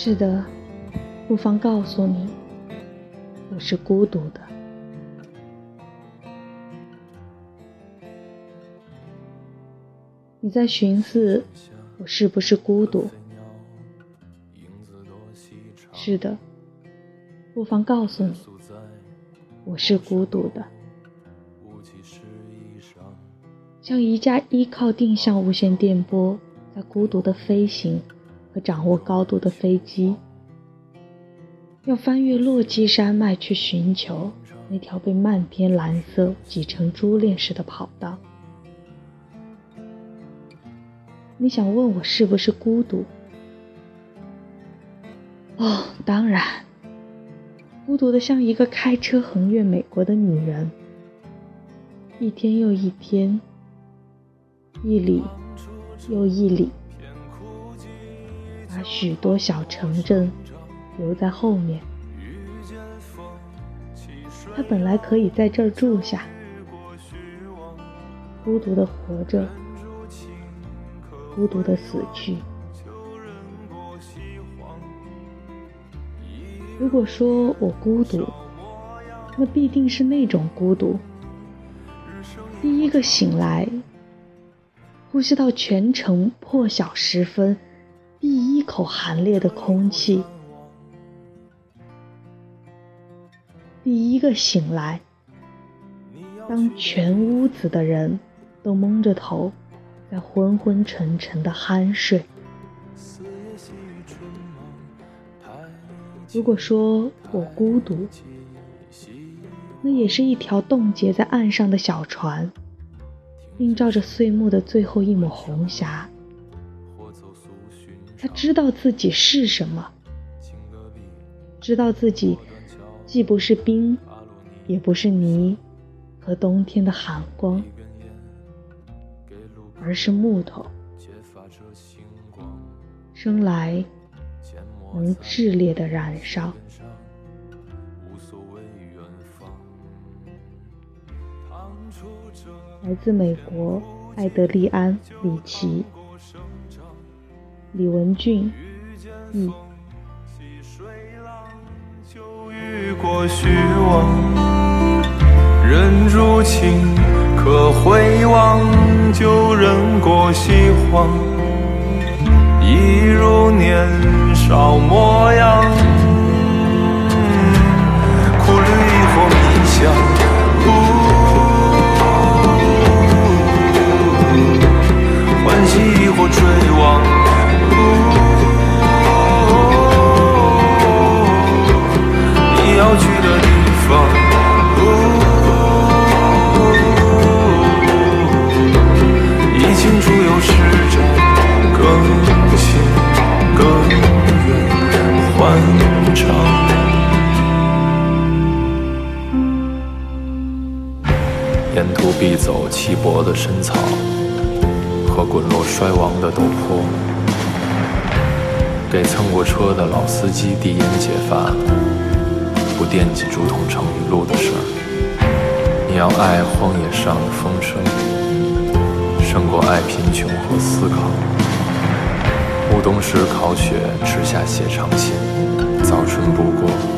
是的，不妨告诉你，我是孤独的。你在寻思我是不是孤独？是的，不妨告诉你，我是孤独的，像一架依靠定向无线电波在孤独的飞行和掌握高度的飞机，要翻越落基山脉去寻求那条被漫天蓝色挤成珠链似的跑道。你想问我是不是孤独？哦，当然，孤独的像一个开车横越美国的女人，一天又一天，一里又一里，把许多小城镇留在后面。他本来可以在这儿住下，孤独的活着。孤独的死去。如果说我孤独，那必定是那种孤独。第一个醒来，呼吸到全城破晓时分第一口寒冽的空气；第一个醒来，当全屋子的人都蒙着头。在昏昏沉沉的酣睡。如果说我孤独，那也是一条冻结在岸上的小船，映照着岁暮的最后一抹红霞。他知道自己是什么，知道自己既不是冰，也不是泥，和冬天的寒光。而是木头，生来能炽烈的燃烧。来自美国艾德利安·里奇，李文俊译。人如情，可回望。旧人过西荒，一如年少模样。苦旅亦或迷香，欢喜亦或沿途必走稀薄的深草和滚落衰亡的陡坡，给蹭过车的老司机递烟解乏，不惦记竹筒盛雨露的事儿。你要爱荒野上的风声，胜过爱贫穷和思考。暮冬时烤雪，吃下写长信，早春不过。